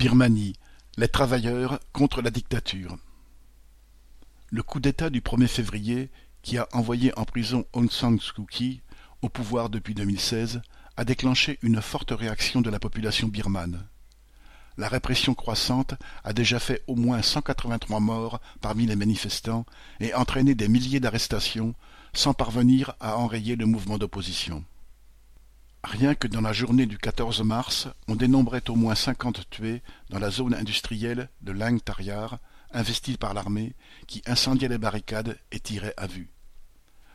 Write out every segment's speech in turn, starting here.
Birmanie, les travailleurs contre la dictature. Le coup d'État du 1er février, qui a envoyé en prison Aung San Suu Kyi, au pouvoir depuis 2016, a déclenché une forte réaction de la population birmane. La répression croissante a déjà fait au moins 183 morts parmi les manifestants et entraîné des milliers d'arrestations, sans parvenir à enrayer le mouvement d'opposition. Que dans la journée du 14 mars, on dénombrait au moins cinquante tués dans la zone industrielle de Lang Taryar, investie par l'armée, qui incendiait les barricades et tirait à vue.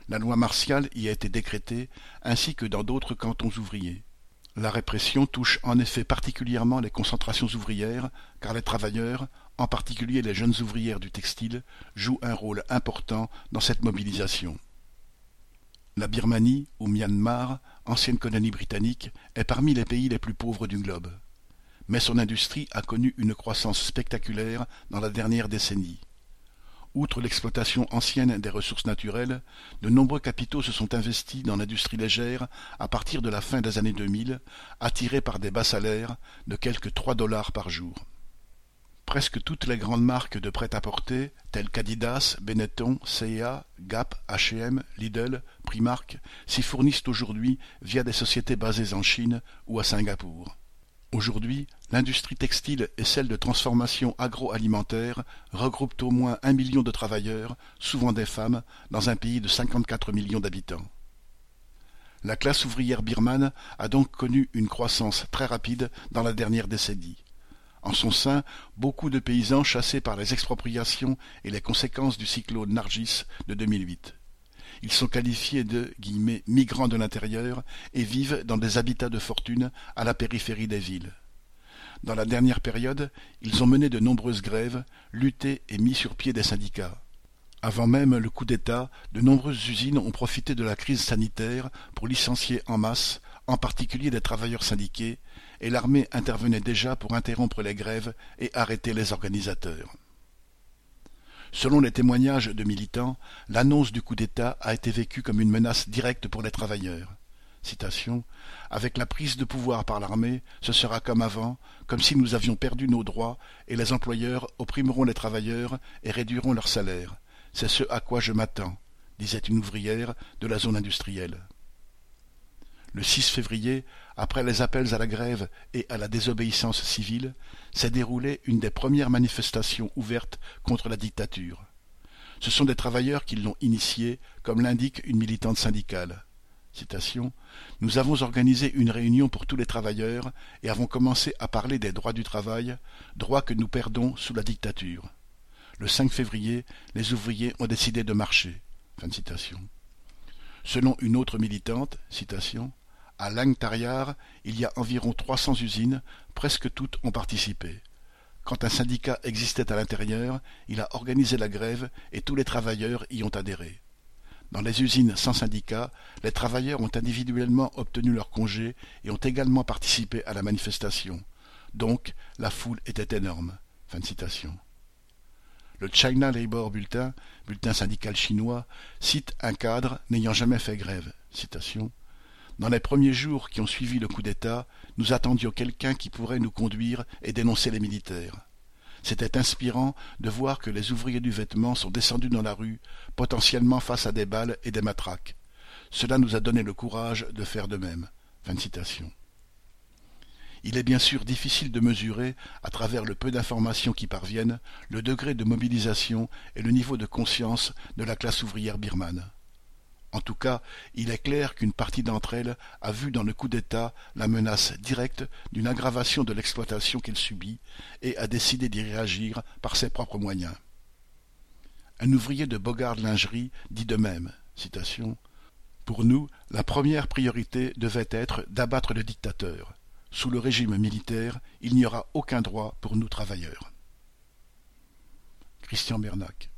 La loi martiale y a été décrétée, ainsi que dans d'autres cantons ouvriers. La répression touche en effet particulièrement les concentrations ouvrières, car les travailleurs, en particulier les jeunes ouvrières du textile, jouent un rôle important dans cette mobilisation. La Birmanie, ou Myanmar, ancienne colonie britannique, est parmi les pays les plus pauvres du globe. Mais son industrie a connu une croissance spectaculaire dans la dernière décennie. Outre l'exploitation ancienne des ressources naturelles, de nombreux capitaux se sont investis dans l'industrie légère à partir de la fin des années 2000, attirés par des bas salaires de quelques trois dollars par jour. Presque toutes les grandes marques de prêt-à-porter, telles qu'Adidas, Benetton, C&A, Gap, H&M, Lidl, Primark, s'y fournissent aujourd'hui via des sociétés basées en Chine ou à Singapour. Aujourd'hui, l'industrie textile et celle de transformation agroalimentaire regroupent au moins un million de travailleurs, souvent des femmes, dans un pays de 54 millions d'habitants. La classe ouvrière birmane a donc connu une croissance très rapide dans la dernière décennie. En son sein, beaucoup de paysans chassés par les expropriations et les conséquences du cyclone Nargis de 2008. Ils sont qualifiés de migrants de l'intérieur et vivent dans des habitats de fortune à la périphérie des villes. Dans la dernière période, ils ont mené de nombreuses grèves, lutté et mis sur pied des syndicats. Avant même le coup d'État, de nombreuses usines ont profité de la crise sanitaire pour licencier en masse, en particulier des travailleurs syndiqués, et l'armée intervenait déjà pour interrompre les grèves et arrêter les organisateurs. Selon les témoignages de militants, l'annonce du coup d'État a été vécue comme une menace directe pour les travailleurs. Avec la prise de pouvoir par l'armée, ce sera comme avant, comme si nous avions perdu nos droits, et les employeurs opprimeront les travailleurs et réduiront leurs salaires. C'est ce à quoi je m'attends, disait une ouvrière de la zone industrielle. Le 6 février, après les appels à la grève et à la désobéissance civile, s'est déroulée une des premières manifestations ouvertes contre la dictature. Ce sont des travailleurs qui l'ont initiée, comme l'indique une militante syndicale. Nous avons organisé une réunion pour tous les travailleurs et avons commencé à parler des droits du travail, droits que nous perdons sous la dictature. Le 5 février, les ouvriers ont décidé de marcher. Selon une autre militante, à Langtaryar, il y a environ trois cents usines, presque toutes ont participé. Quand un syndicat existait à l'intérieur, il a organisé la grève et tous les travailleurs y ont adhéré. Dans les usines sans syndicat, les travailleurs ont individuellement obtenu leur congé et ont également participé à la manifestation. Donc, la foule était énorme. Le China Labour Bulletin, bulletin syndical chinois, cite un cadre n'ayant jamais fait grève. Dans les premiers jours qui ont suivi le coup d'État, nous attendions quelqu'un qui pourrait nous conduire et dénoncer les militaires. C'était inspirant de voir que les ouvriers du vêtement sont descendus dans la rue, potentiellement face à des balles et des matraques. Cela nous a donné le courage de faire de même. Il est bien sûr difficile de mesurer, à travers le peu d'informations qui parviennent, le degré de mobilisation et le niveau de conscience de la classe ouvrière birmane. En tout cas, il est clair qu'une partie d'entre elles a vu dans le coup d'État la menace directe d'une aggravation de l'exploitation qu'elle subit et a décidé d'y réagir par ses propres moyens. Un ouvrier de Bogard Lingerie dit de même Pour nous, la première priorité devait être d'abattre le dictateur. Sous le régime militaire, il n'y aura aucun droit pour nous travailleurs. Christian Bernac